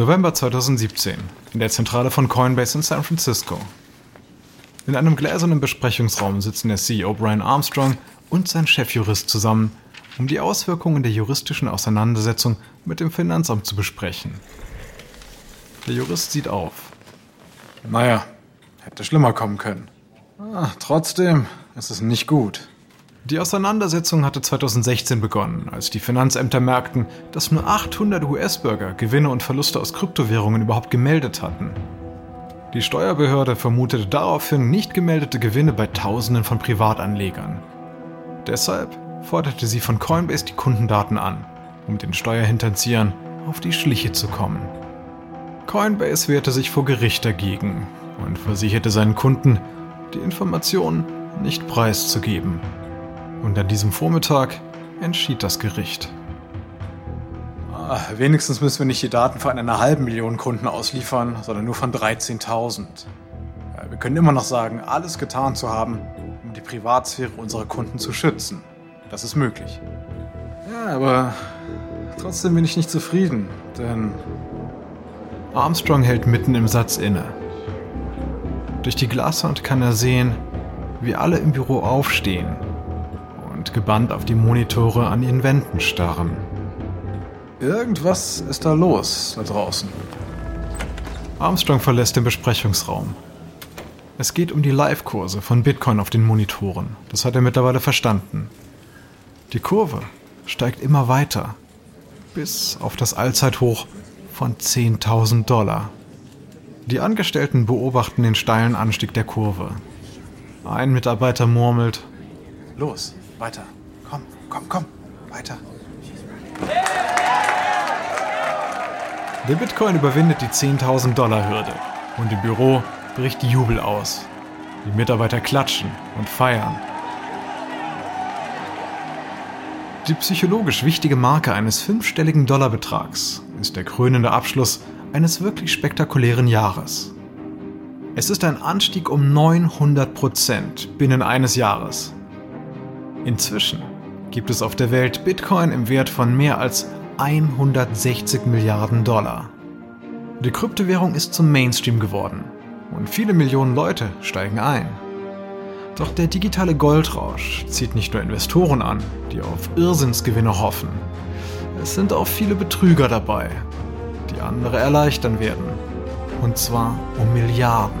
November 2017, in der Zentrale von Coinbase in San Francisco. In einem gläsernen Besprechungsraum sitzen der CEO Brian Armstrong und sein Chefjurist zusammen, um die Auswirkungen der juristischen Auseinandersetzung mit dem Finanzamt zu besprechen. Der Jurist sieht auf. Naja, hätte schlimmer kommen können. Ah, trotzdem ist es nicht gut. Die Auseinandersetzung hatte 2016 begonnen, als die Finanzämter merkten, dass nur 800 US-Bürger Gewinne und Verluste aus Kryptowährungen überhaupt gemeldet hatten. Die Steuerbehörde vermutete daraufhin nicht gemeldete Gewinne bei Tausenden von Privatanlegern. Deshalb forderte sie von Coinbase die Kundendaten an, um den Steuerhinterziehern auf die Schliche zu kommen. Coinbase wehrte sich vor Gericht dagegen und versicherte seinen Kunden, die Informationen nicht preiszugeben. Und an diesem Vormittag entschied das Gericht. Ah, wenigstens müssen wir nicht die Daten von einer halben Million Kunden ausliefern, sondern nur von 13.000. Wir können immer noch sagen, alles getan zu haben, um die Privatsphäre unserer Kunden zu schützen. Das ist möglich. Ja, aber trotzdem bin ich nicht zufrieden, denn Armstrong hält mitten im Satz inne. Durch die Glaswand kann er sehen, wie alle im Büro aufstehen und gebannt auf die Monitore an ihren Wänden starren. Irgendwas ist da los da draußen. Armstrong verlässt den Besprechungsraum. Es geht um die Live-Kurse von Bitcoin auf den Monitoren. Das hat er mittlerweile verstanden. Die Kurve steigt immer weiter, bis auf das Allzeithoch von 10.000 Dollar. Die Angestellten beobachten den steilen Anstieg der Kurve. Ein Mitarbeiter murmelt, Los, weiter. Komm, komm, komm, weiter. Der Bitcoin überwindet die 10.000 Dollar Hürde und im Büro bricht Jubel aus. Die Mitarbeiter klatschen und feiern. Die psychologisch wichtige Marke eines fünfstelligen Dollarbetrags ist der krönende Abschluss eines wirklich spektakulären Jahres. Es ist ein Anstieg um 900 Prozent binnen eines Jahres. Inzwischen gibt es auf der Welt Bitcoin im Wert von mehr als 160 Milliarden Dollar. Die Kryptowährung ist zum Mainstream geworden und viele Millionen Leute steigen ein. Doch der digitale Goldrausch zieht nicht nur Investoren an, die auf Irrsinnsgewinne hoffen. Es sind auch viele Betrüger dabei, die andere erleichtern werden. Und zwar um Milliarden.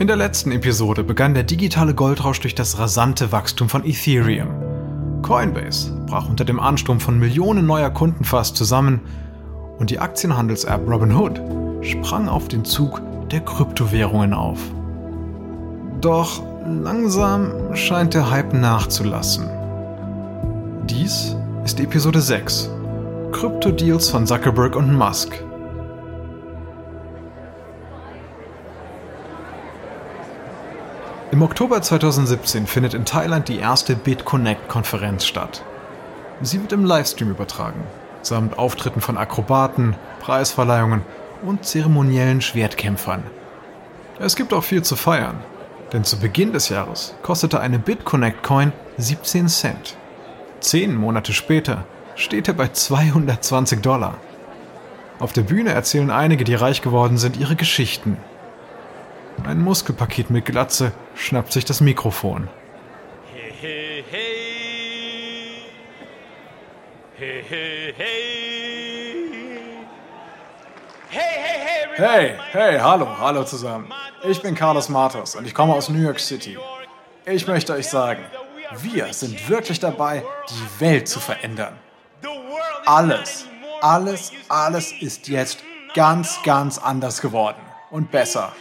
In der letzten Episode begann der digitale Goldrausch durch das rasante Wachstum von Ethereum. Coinbase brach unter dem Ansturm von Millionen neuer Kunden fast zusammen und die Aktienhandels-App Robinhood sprang auf den Zug der Kryptowährungen auf. Doch langsam scheint der Hype nachzulassen. Dies ist Episode 6. Krypto-Deals von Zuckerberg und Musk. Im Oktober 2017 findet in Thailand die erste BitConnect-Konferenz statt. Sie wird im Livestream übertragen, samt Auftritten von Akrobaten, Preisverleihungen und zeremoniellen Schwertkämpfern. Es gibt auch viel zu feiern, denn zu Beginn des Jahres kostete eine BitConnect-Coin 17 Cent. Zehn Monate später steht er bei 220 Dollar. Auf der Bühne erzählen einige, die reich geworden sind, ihre Geschichten ein Muskelpaket mit Glatze schnappt sich das Mikrofon. Hey, hey, hey. Hey, hey, hey. Hey, hey, hey. Hey, hey, hallo, hallo zusammen. Ich bin Carlos Matos und ich komme aus New York City. Ich möchte euch sagen, wir sind wirklich dabei, die Welt zu verändern. Alles, alles, alles ist jetzt ganz, ganz anders geworden und besser.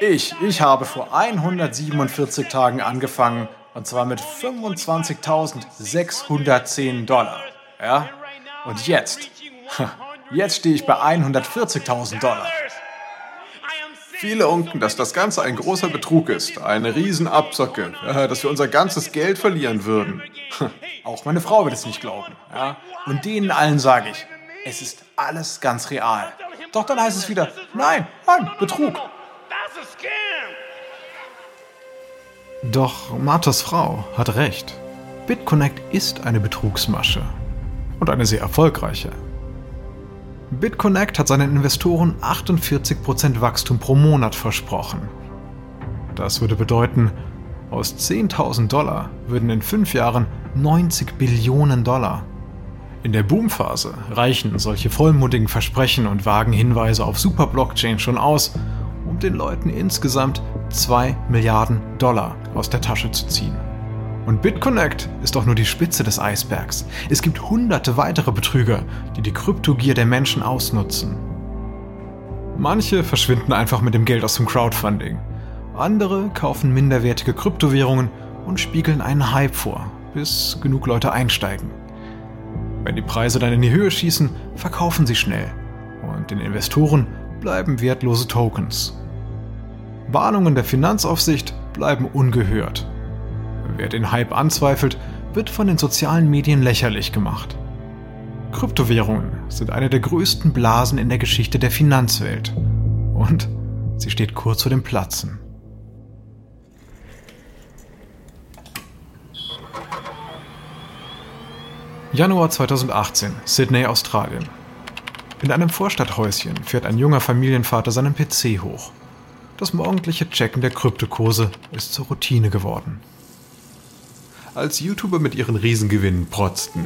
Ich, ich habe vor 147 Tagen angefangen und zwar mit 25.610 Dollar. Ja? Und jetzt, jetzt stehe ich bei 140.000 Dollar. Viele unken, dass das Ganze ein großer Betrug ist, eine Riesenabzocke, dass wir unser ganzes Geld verlieren würden. Auch meine Frau wird es nicht glauben. Ja? Und denen allen sage ich, es ist alles ganz real. Doch dann heißt es wieder, nein, nein, Betrug. Doch Marthas Frau hat recht. BitConnect ist eine Betrugsmasche. Und eine sehr erfolgreiche. BitConnect hat seinen Investoren 48% Wachstum pro Monat versprochen. Das würde bedeuten, aus 10.000 Dollar würden in fünf Jahren 90 Billionen Dollar. In der Boomphase reichen solche vollmundigen Versprechen und vagen Hinweise auf Super-Blockchain schon aus, um den Leuten insgesamt 2 Milliarden Dollar aus der Tasche zu ziehen. Und BitConnect ist doch nur die Spitze des Eisbergs. Es gibt hunderte weitere Betrüger, die die Kryptogier der Menschen ausnutzen. Manche verschwinden einfach mit dem Geld aus dem Crowdfunding. Andere kaufen minderwertige Kryptowährungen und spiegeln einen Hype vor, bis genug Leute einsteigen. Wenn die Preise dann in die Höhe schießen, verkaufen sie schnell. Und den Investoren bleiben wertlose Tokens. Warnungen der Finanzaufsicht bleiben ungehört. Wer den Hype anzweifelt, wird von den sozialen Medien lächerlich gemacht. Kryptowährungen sind eine der größten Blasen in der Geschichte der Finanzwelt. Und sie steht kurz vor dem Platzen. Januar 2018, Sydney, Australien. In einem Vorstadthäuschen fährt ein junger Familienvater seinen PC hoch. Das morgendliche Checken der Kryptokurse ist zur Routine geworden. Als YouTuber mit ihren Riesengewinnen protzten,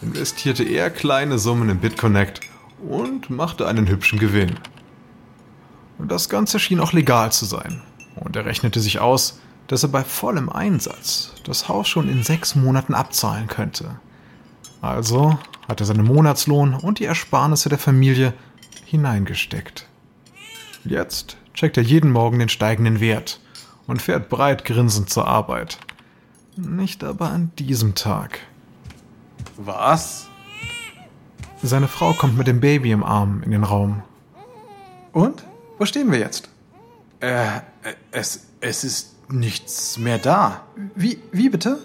investierte er kleine Summen in BitConnect und machte einen hübschen Gewinn. Das Ganze schien auch legal zu sein und er rechnete sich aus, dass er bei vollem Einsatz das Haus schon in sechs Monaten abzahlen könnte. Also hat er seinen Monatslohn und die Ersparnisse der Familie hineingesteckt. Jetzt checkt er jeden Morgen den steigenden Wert und fährt breit grinsend zur Arbeit. Nicht aber an diesem Tag. Was? Seine Frau kommt mit dem Baby im Arm in den Raum. Und? Wo stehen wir jetzt? Äh, es, es ist nichts mehr da. Wie, wie bitte?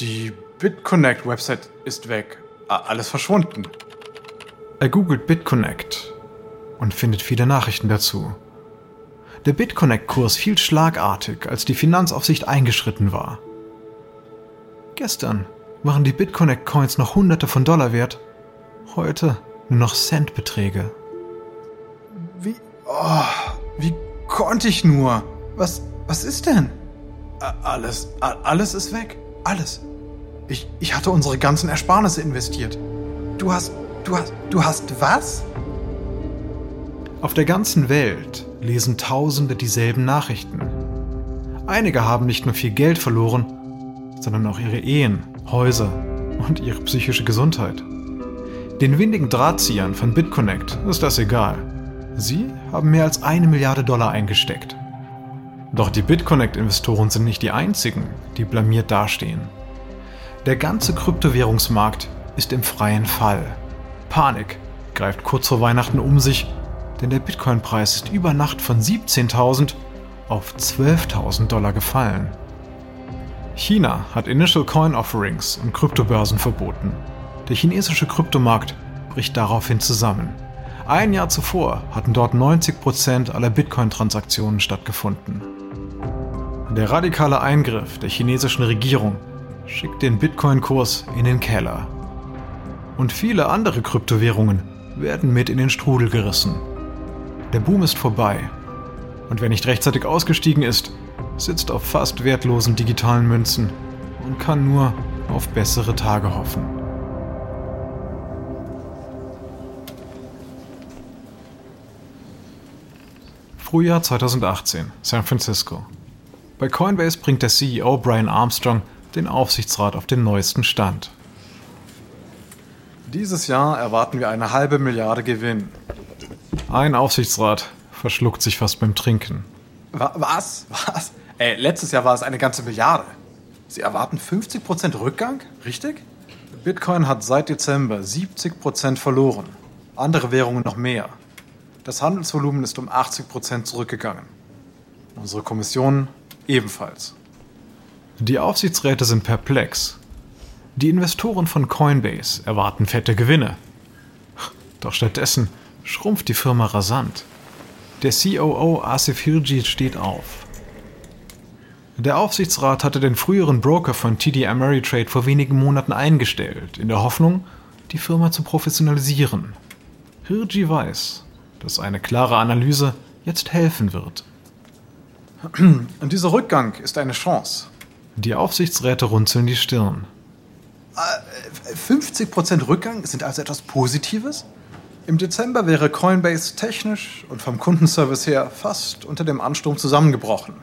Die BitConnect-Website ist weg. Alles verschwunden. Er googelt BitConnect und findet viele Nachrichten dazu. Der BitConnect-Kurs fiel schlagartig, als die Finanzaufsicht eingeschritten war. Gestern waren die BitConnect-Coins noch Hunderte von Dollar wert, heute nur noch Centbeträge. Wie, oh, wie konnte ich nur? Was, was ist denn? Alles, alles ist weg. Alles. Ich, ich hatte unsere ganzen Ersparnisse investiert. Du hast, du hast, du hast was? Auf der ganzen Welt lesen Tausende dieselben Nachrichten. Einige haben nicht nur viel Geld verloren, sondern auch ihre Ehen, Häuser und ihre psychische Gesundheit. Den windigen Drahtziehern von BitConnect ist das egal. Sie haben mehr als eine Milliarde Dollar eingesteckt. Doch die BitConnect-Investoren sind nicht die einzigen, die blamiert dastehen. Der ganze Kryptowährungsmarkt ist im freien Fall. Panik greift kurz vor Weihnachten um sich, denn der Bitcoin-Preis ist über Nacht von 17.000 auf 12.000 Dollar gefallen. China hat Initial Coin Offerings und Kryptobörsen verboten. Der chinesische Kryptomarkt bricht daraufhin zusammen. Ein Jahr zuvor hatten dort 90% aller Bitcoin-Transaktionen stattgefunden. Der radikale Eingriff der chinesischen Regierung schickt den Bitcoin-Kurs in den Keller. Und viele andere Kryptowährungen werden mit in den Strudel gerissen. Der Boom ist vorbei. Und wer nicht rechtzeitig ausgestiegen ist, sitzt auf fast wertlosen digitalen Münzen und kann nur auf bessere Tage hoffen. Frühjahr 2018, San Francisco. Bei Coinbase bringt der CEO Brian Armstrong den Aufsichtsrat auf den neuesten Stand. Dieses Jahr erwarten wir eine halbe Milliarde Gewinn. Ein Aufsichtsrat verschluckt sich fast beim Trinken. Was? Was? Ey, letztes Jahr war es eine ganze Milliarde. Sie erwarten 50% Rückgang? Richtig? Bitcoin hat seit Dezember 70% verloren. Andere Währungen noch mehr. Das Handelsvolumen ist um 80% zurückgegangen. Unsere Kommission ebenfalls. Die Aufsichtsräte sind perplex. Die Investoren von Coinbase erwarten fette Gewinne. Doch stattdessen schrumpft die Firma rasant. Der COO Asif Hirji steht auf. Der Aufsichtsrat hatte den früheren Broker von TD Ameritrade vor wenigen Monaten eingestellt, in der Hoffnung, die Firma zu professionalisieren. Hirji weiß, dass eine klare Analyse jetzt helfen wird. Und dieser Rückgang ist eine Chance. Die Aufsichtsräte runzeln die Stirn. 50% Rückgang sind also etwas Positives? Im Dezember wäre Coinbase technisch und vom Kundenservice her fast unter dem Ansturm zusammengebrochen.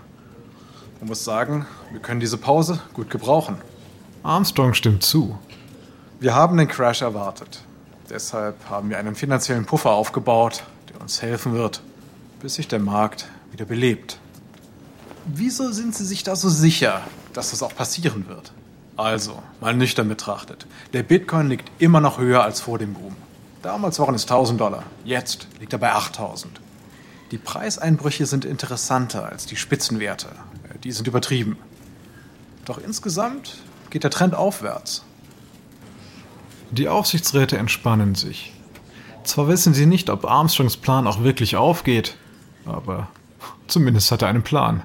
Man muss sagen, wir können diese Pause gut gebrauchen. Armstrong stimmt zu. Wir haben den Crash erwartet. Deshalb haben wir einen finanziellen Puffer aufgebaut, der uns helfen wird, bis sich der Markt wieder belebt. Wieso sind Sie sich da so sicher, dass das auch passieren wird? Also, mal nüchtern betrachtet. Der Bitcoin liegt immer noch höher als vor dem Boom. Damals waren es 1000 Dollar. Jetzt liegt er bei 8000. Die Preiseinbrüche sind interessanter als die Spitzenwerte. Die sind übertrieben. Doch insgesamt geht der Trend aufwärts. Die Aufsichtsräte entspannen sich. Zwar wissen sie nicht, ob Armstrongs Plan auch wirklich aufgeht, aber zumindest hat er einen Plan.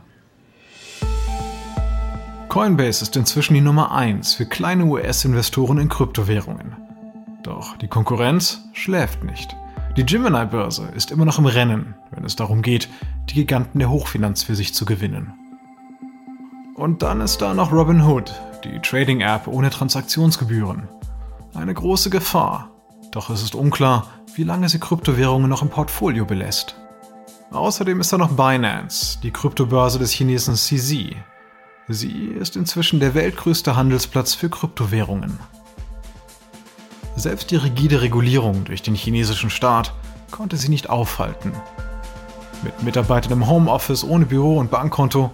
Coinbase ist inzwischen die Nummer 1 für kleine US-Investoren in Kryptowährungen. Doch die Konkurrenz schläft nicht. Die Gemini-Börse ist immer noch im Rennen, wenn es darum geht, die Giganten der Hochfinanz für sich zu gewinnen. Und dann ist da noch Robinhood, die Trading-App ohne Transaktionsgebühren. Eine große Gefahr, doch es ist unklar, wie lange sie Kryptowährungen noch im Portfolio belässt. Außerdem ist da noch Binance, die Kryptobörse des Chinesen CZ. Sie ist inzwischen der weltgrößte Handelsplatz für Kryptowährungen. Selbst die rigide Regulierung durch den chinesischen Staat konnte sie nicht aufhalten. Mit Mitarbeitern im Homeoffice ohne Büro und Bankkonto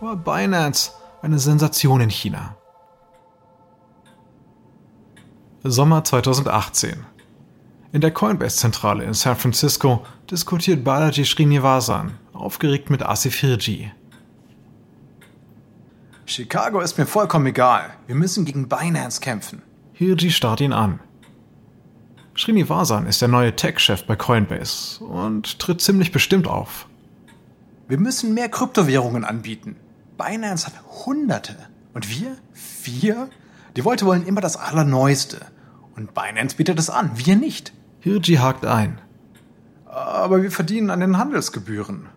war Binance eine Sensation in China. Sommer 2018. In der Coinbase-Zentrale in San Francisco diskutiert Balaji Srinivasan, aufgeregt mit Asif Hirji. Chicago ist mir vollkommen egal. Wir müssen gegen Binance kämpfen. Hirji starrt ihn an. Srinivasan ist der neue Tech-Chef bei Coinbase und tritt ziemlich bestimmt auf. Wir müssen mehr Kryptowährungen anbieten. Binance hat Hunderte. Und wir? Vier? Die Leute wollen immer das Allerneueste. Und Binance bietet es an, wir nicht. Hirji hakt ein. Aber wir verdienen an den Handelsgebühren.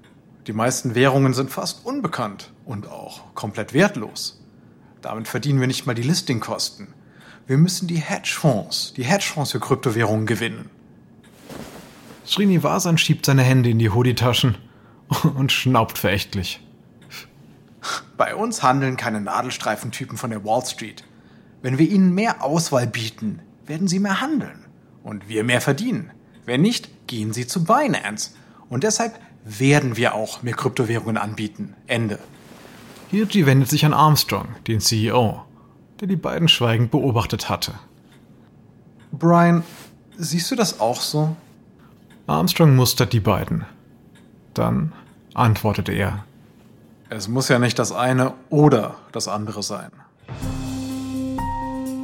Die meisten Währungen sind fast unbekannt und auch komplett wertlos. Damit verdienen wir nicht mal die Listingkosten. Wir müssen die Hedgefonds, die Hedgefonds für Kryptowährungen gewinnen. Srinivasan schiebt seine Hände in die Hoodie-Taschen und schnaubt verächtlich. Bei uns handeln keine Nadelstreifentypen von der Wall Street. Wenn wir ihnen mehr Auswahl bieten, werden sie mehr handeln und wir mehr verdienen. Wenn nicht, gehen sie zu Binance. Und deshalb werden wir auch mehr Kryptowährungen anbieten. Ende. Hirji wendet sich an Armstrong, den CEO, der die beiden schweigend beobachtet hatte. Brian, siehst du das auch so? Armstrong mustert die beiden. Dann antwortete er. Es muss ja nicht das eine oder das andere sein.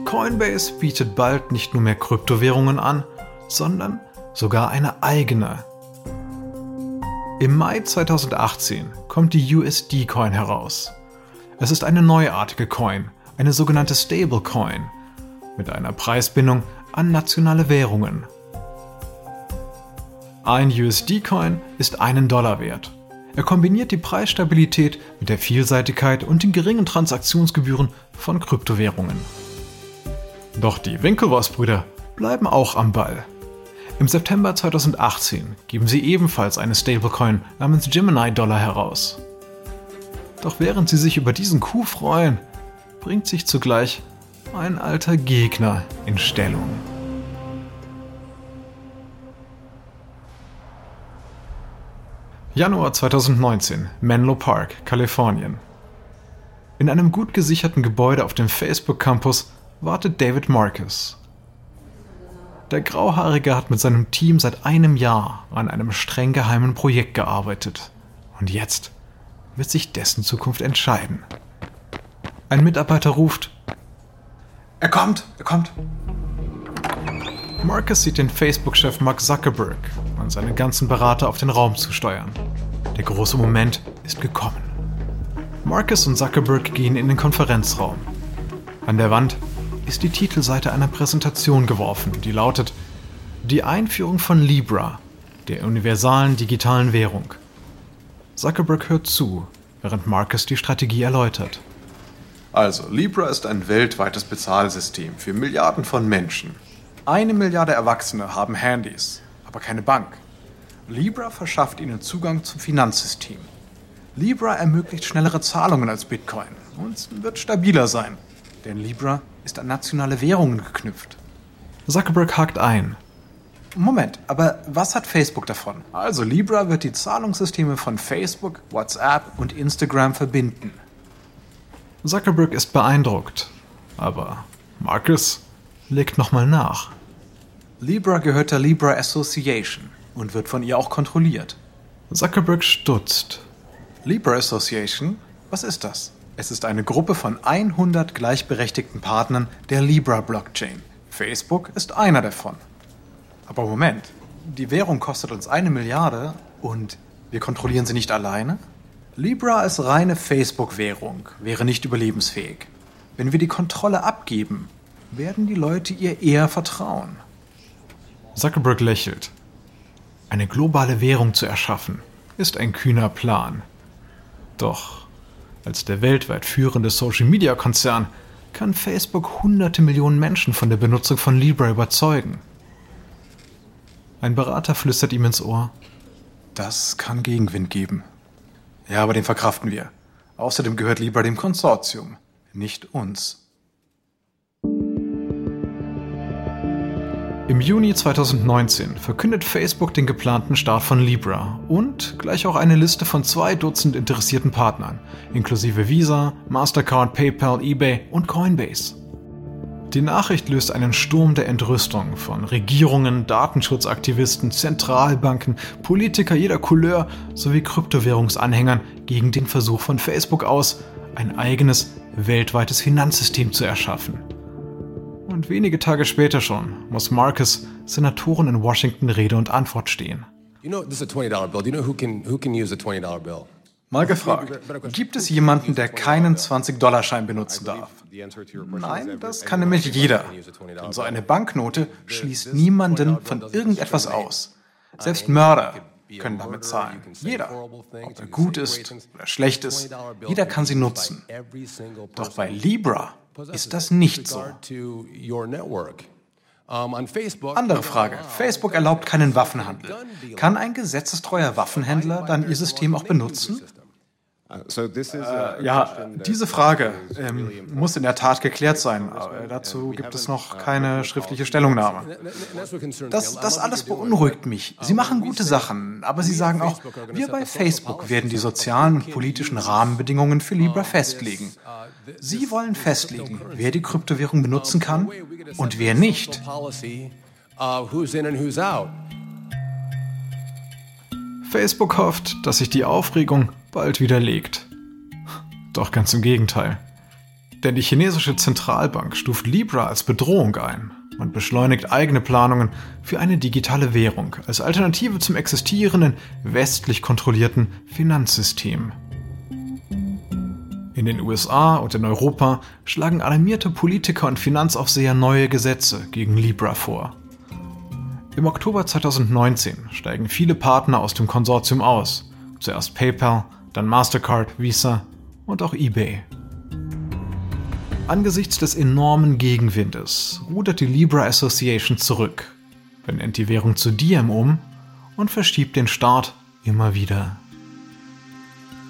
Coinbase bietet bald nicht nur mehr Kryptowährungen an, sondern sogar eine eigene. Im Mai 2018 kommt die USD-Coin heraus. Es ist eine neuartige Coin, eine sogenannte Stablecoin, mit einer Preisbindung an nationale Währungen. Ein USD-Coin ist einen Dollar wert. Er kombiniert die Preisstabilität mit der Vielseitigkeit und den geringen Transaktionsgebühren von Kryptowährungen. Doch die Winklevoss-Brüder bleiben auch am Ball. Im September 2018 geben sie ebenfalls eine Stablecoin namens Gemini Dollar heraus. Doch während sie sich über diesen Coup freuen, bringt sich zugleich ein alter Gegner in Stellung. Januar 2019, Menlo Park, Kalifornien. In einem gut gesicherten Gebäude auf dem Facebook Campus wartet David Marcus. Der Grauhaarige hat mit seinem Team seit einem Jahr an einem streng geheimen Projekt gearbeitet. Und jetzt wird sich dessen Zukunft entscheiden. Ein Mitarbeiter ruft. Er kommt, er kommt. Marcus sieht den Facebook-Chef Mark Zuckerberg und seine ganzen Berater auf den Raum zu steuern. Der große Moment ist gekommen. Marcus und Zuckerberg gehen in den Konferenzraum. An der Wand ist die Titelseite einer Präsentation geworfen, die lautet Die Einführung von Libra, der universalen digitalen Währung. Zuckerberg hört zu, während Marcus die Strategie erläutert. Also, Libra ist ein weltweites Bezahlsystem für Milliarden von Menschen. Eine Milliarde Erwachsene haben Handys, aber keine Bank. Libra verschafft ihnen Zugang zum Finanzsystem. Libra ermöglicht schnellere Zahlungen als Bitcoin und wird stabiler sein, denn Libra ist an nationale Währungen geknüpft. Zuckerberg hakt ein. Moment, aber was hat Facebook davon? Also Libra wird die Zahlungssysteme von Facebook, WhatsApp und Instagram verbinden. Zuckerberg ist beeindruckt, aber Marcus legt nochmal nach. Libra gehört der Libra Association und wird von ihr auch kontrolliert. Zuckerberg stutzt. Libra Association? Was ist das? Es ist eine Gruppe von 100 gleichberechtigten Partnern der Libra Blockchain. Facebook ist einer davon. Aber Moment, die Währung kostet uns eine Milliarde und wir kontrollieren sie nicht alleine? Libra als reine Facebook-Währung wäre nicht überlebensfähig. Wenn wir die Kontrolle abgeben, werden die Leute ihr eher vertrauen. Zuckerberg lächelt. Eine globale Währung zu erschaffen, ist ein kühner Plan. Doch als der weltweit führende Social-Media-Konzern kann Facebook hunderte Millionen Menschen von der Benutzung von Libra überzeugen. Ein Berater flüstert ihm ins Ohr. Das kann Gegenwind geben. Ja, aber den verkraften wir. Außerdem gehört Libra dem Konsortium, nicht uns. Im Juni 2019 verkündet Facebook den geplanten Start von Libra und gleich auch eine Liste von zwei Dutzend interessierten Partnern, inklusive Visa, Mastercard, PayPal, eBay und Coinbase. Die Nachricht löst einen Sturm der Entrüstung von Regierungen, Datenschutzaktivisten, Zentralbanken, Politiker jeder Couleur sowie Kryptowährungsanhängern gegen den Versuch von Facebook aus, ein eigenes weltweites Finanzsystem zu erschaffen. Und wenige Tage später schon muss Marcus Senatoren in Washington Rede und Antwort stehen. Mal gefragt, gibt es jemanden, der keinen 20-Dollar-Schein benutzen darf? Nein, das kann nämlich jeder. Denn so eine Banknote schließt niemanden von irgendetwas aus. Selbst Mörder können damit zahlen. Jeder. Ob er gut ist oder schlecht ist, jeder kann sie nutzen. Doch bei Libra ist das nicht so. Andere Frage. Facebook erlaubt keinen Waffenhandel. Kann ein gesetzestreuer Waffenhändler dann ihr System auch benutzen? Äh, ja, diese Frage ähm, muss in der Tat geklärt sein. Aber dazu gibt es noch keine schriftliche Stellungnahme. Das, das alles beunruhigt mich. Sie machen gute Sachen, aber Sie sagen auch, wir bei Facebook werden die sozialen und politischen Rahmenbedingungen für Libra festlegen. Sie wollen festlegen, wer die Kryptowährung benutzen kann und wer nicht. Facebook hofft, dass sich die Aufregung bald widerlegt. Doch ganz im Gegenteil. Denn die chinesische Zentralbank stuft Libra als Bedrohung ein und beschleunigt eigene Planungen für eine digitale Währung als Alternative zum existierenden westlich kontrollierten Finanzsystem. In den USA und in Europa schlagen alarmierte Politiker und Finanzaufseher neue Gesetze gegen Libra vor. Im Oktober 2019 steigen viele Partner aus dem Konsortium aus, zuerst PayPal, dann Mastercard, Visa und auch eBay. Angesichts des enormen Gegenwindes rudert die Libra Association zurück, benennt die Währung zu Diem um und verschiebt den Start immer wieder.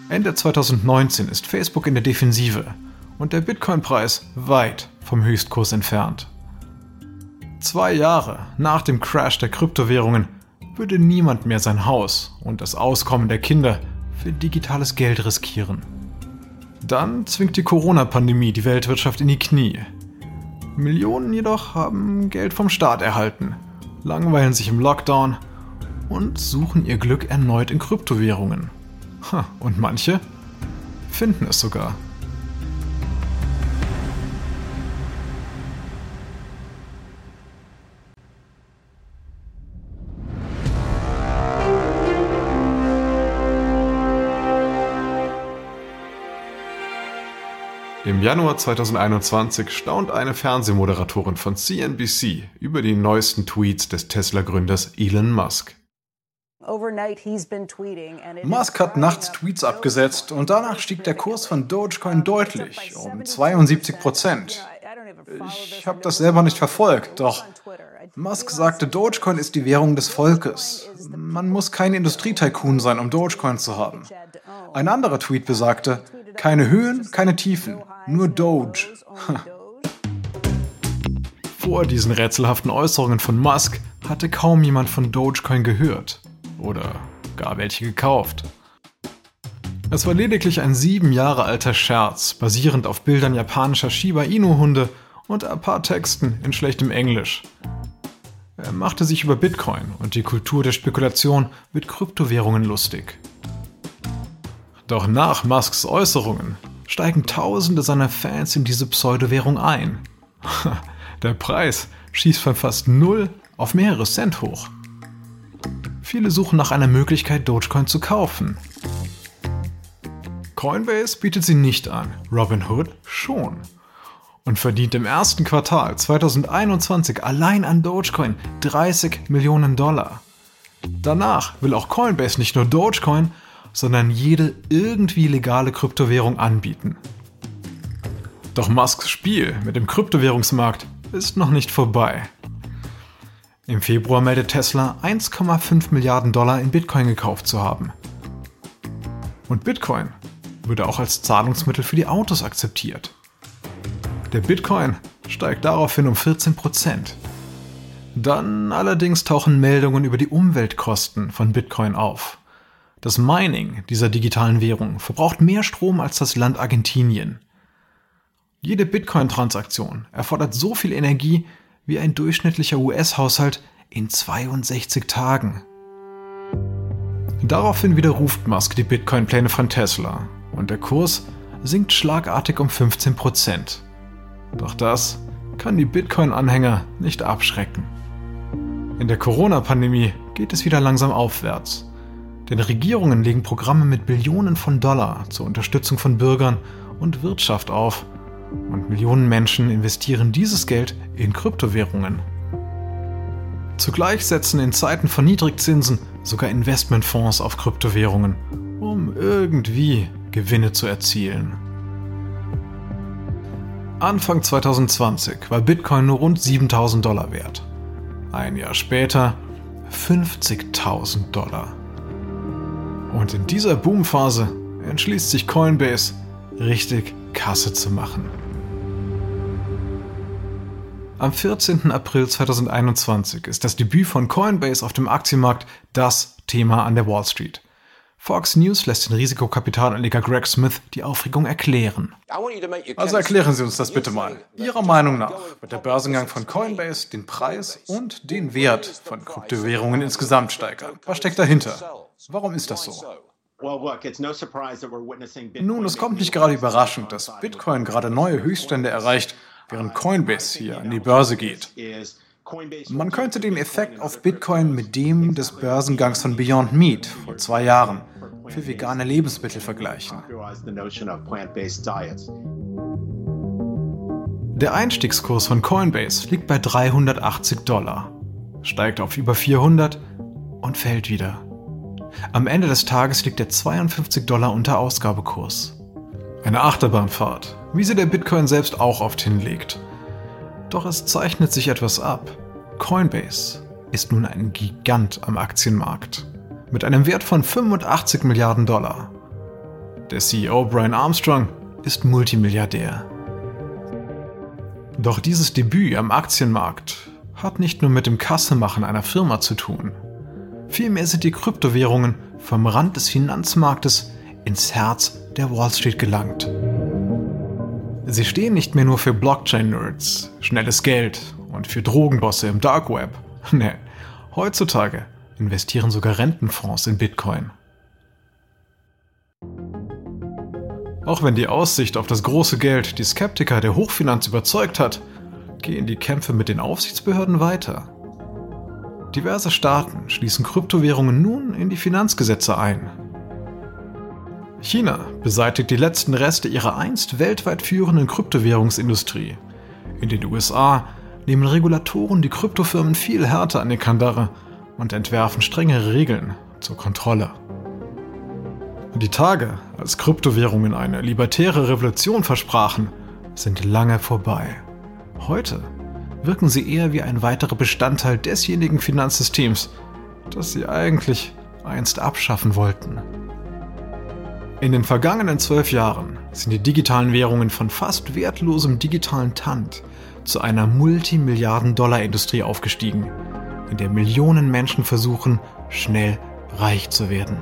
Ende 2019 ist Facebook in der Defensive und der Bitcoin-Preis weit vom Höchstkurs entfernt. Zwei Jahre nach dem Crash der Kryptowährungen würde niemand mehr sein Haus und das Auskommen der Kinder für digitales Geld riskieren. Dann zwingt die Corona-Pandemie die Weltwirtschaft in die Knie. Millionen jedoch haben Geld vom Staat erhalten, langweilen sich im Lockdown und suchen ihr Glück erneut in Kryptowährungen. Und manche finden es sogar. Im Januar 2021 staunt eine Fernsehmoderatorin von CNBC über die neuesten Tweets des Tesla-Gründers Elon Musk. Musk hat nachts Tweets abgesetzt und danach stieg der Kurs von Dogecoin deutlich, um 72 Prozent. Ich habe das selber nicht verfolgt, doch Musk sagte, Dogecoin ist die Währung des Volkes. Man muss kein Industrietycoon sein, um Dogecoin zu haben. Ein anderer Tweet besagte, keine Höhen, keine Tiefen, nur Doge. Vor diesen rätselhaften Äußerungen von Musk hatte kaum jemand von Dogecoin gehört oder gar welche gekauft. Es war lediglich ein sieben Jahre alter Scherz, basierend auf Bildern japanischer Shiba Inu-Hunde und ein paar Texten in schlechtem Englisch. Er machte sich über Bitcoin und die Kultur der Spekulation mit Kryptowährungen lustig. Doch nach Musks Äußerungen steigen Tausende seiner Fans in diese Pseudowährung ein. Der Preis schießt von fast null auf mehrere Cent hoch. Viele suchen nach einer Möglichkeit, Dogecoin zu kaufen. Coinbase bietet sie nicht an, Robinhood schon. Und verdient im ersten Quartal 2021 allein an Dogecoin 30 Millionen Dollar. Danach will auch Coinbase nicht nur Dogecoin, sondern jede irgendwie legale Kryptowährung anbieten. Doch Musks Spiel mit dem Kryptowährungsmarkt ist noch nicht vorbei. Im Februar meldet Tesla 1,5 Milliarden Dollar in Bitcoin gekauft zu haben. Und Bitcoin würde auch als Zahlungsmittel für die Autos akzeptiert. Der Bitcoin steigt daraufhin um 14 Prozent. Dann allerdings tauchen Meldungen über die Umweltkosten von Bitcoin auf. Das Mining dieser digitalen Währung verbraucht mehr Strom als das Land Argentinien. Jede Bitcoin-Transaktion erfordert so viel Energie wie ein durchschnittlicher US-Haushalt in 62 Tagen. Daraufhin widerruft Musk die Bitcoin-Pläne von Tesla und der Kurs sinkt schlagartig um 15%. Doch das kann die Bitcoin-Anhänger nicht abschrecken. In der Corona-Pandemie geht es wieder langsam aufwärts. Denn Regierungen legen Programme mit Billionen von Dollar zur Unterstützung von Bürgern und Wirtschaft auf. Und Millionen Menschen investieren dieses Geld in Kryptowährungen. Zugleich setzen in Zeiten von Niedrigzinsen sogar Investmentfonds auf Kryptowährungen, um irgendwie Gewinne zu erzielen. Anfang 2020 war Bitcoin nur rund 7000 Dollar wert. Ein Jahr später 50.000 Dollar. Und in dieser Boomphase entschließt sich Coinbase, richtig Kasse zu machen. Am 14. April 2021 ist das Debüt von Coinbase auf dem Aktienmarkt das Thema an der Wall Street. Fox News lässt den Risikokapitalanleger Greg Smith die Aufregung erklären. Also erklären Sie uns das bitte mal. Ihrer Meinung nach wird der Börsengang von Coinbase den Preis und den Wert von Kryptowährungen insgesamt steigern. Was steckt dahinter? Warum ist das so? Nun, es kommt nicht gerade überraschend, dass Bitcoin gerade neue Höchststände erreicht, während Coinbase hier an die Börse geht. Man könnte den Effekt auf Bitcoin mit dem des Börsengangs von Beyond Meat vor zwei Jahren für vegane Lebensmittel vergleichen. Der Einstiegskurs von Coinbase liegt bei 380 Dollar, steigt auf über 400 und fällt wieder. Am Ende des Tages liegt er 52 Dollar unter Ausgabekurs. Eine Achterbahnfahrt, wie sie der Bitcoin selbst auch oft hinlegt. Doch es zeichnet sich etwas ab. Coinbase ist nun ein Gigant am Aktienmarkt. Mit einem Wert von 85 Milliarden Dollar. Der CEO Brian Armstrong ist Multimilliardär. Doch dieses Debüt am Aktienmarkt hat nicht nur mit dem Kassemachen einer Firma zu tun. Vielmehr sind die Kryptowährungen vom Rand des Finanzmarktes ins Herz der Wall Street gelangt. Sie stehen nicht mehr nur für Blockchain-Nerds, schnelles Geld und für Drogenbosse im Dark Web. Nee, heutzutage investieren sogar Rentenfonds in Bitcoin. Auch wenn die Aussicht auf das große Geld die Skeptiker der Hochfinanz überzeugt hat, gehen die Kämpfe mit den Aufsichtsbehörden weiter. Diverse Staaten schließen Kryptowährungen nun in die Finanzgesetze ein. China beseitigt die letzten Reste ihrer einst weltweit führenden Kryptowährungsindustrie. In den USA nehmen Regulatoren die Kryptofirmen viel härter an die Kandare und entwerfen strengere Regeln zur Kontrolle. Die Tage, als Kryptowährungen eine libertäre Revolution versprachen, sind lange vorbei. Heute wirken sie eher wie ein weiterer Bestandteil desjenigen Finanzsystems, das sie eigentlich einst abschaffen wollten. In den vergangenen zwölf Jahren sind die digitalen Währungen von fast wertlosem digitalen Tand zu einer Multimilliarden-Dollar-Industrie aufgestiegen, in der Millionen Menschen versuchen, schnell reich zu werden.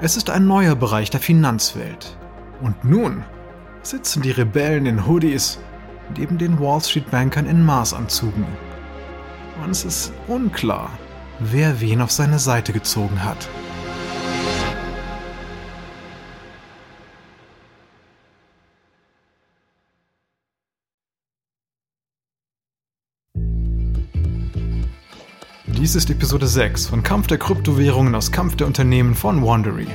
Es ist ein neuer Bereich der Finanzwelt. Und nun sitzen die Rebellen in Hoodies neben den Wall Street Bankern in Maßanzügen. Und es ist unklar, wer wen auf seine Seite gezogen hat. Dies ist Episode 6 von Kampf der Kryptowährungen aus Kampf der Unternehmen von Wandery.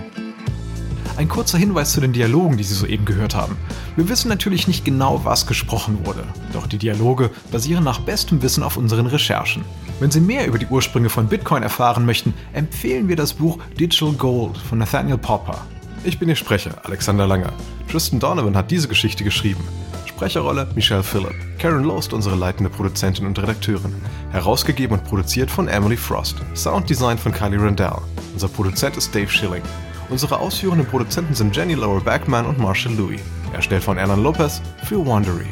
Ein kurzer Hinweis zu den Dialogen, die Sie soeben gehört haben. Wir wissen natürlich nicht genau, was gesprochen wurde, doch die Dialoge basieren nach bestem Wissen auf unseren Recherchen. Wenn Sie mehr über die Ursprünge von Bitcoin erfahren möchten, empfehlen wir das Buch Digital Gold von Nathaniel Popper. Ich bin Ihr Sprecher, Alexander Langer. Tristan Donovan hat diese Geschichte geschrieben. Sprecherrolle Michelle Phillip. Karen Lost, unsere leitende Produzentin und Redakteurin. Herausgegeben und produziert von Emily Frost. Sounddesign von Kylie Randell. Unser Produzent ist Dave Schilling. Unsere ausführenden Produzenten sind Jenny Laura Backman und Marshall Louis. Erstellt von Ernan Lopez für Wandery.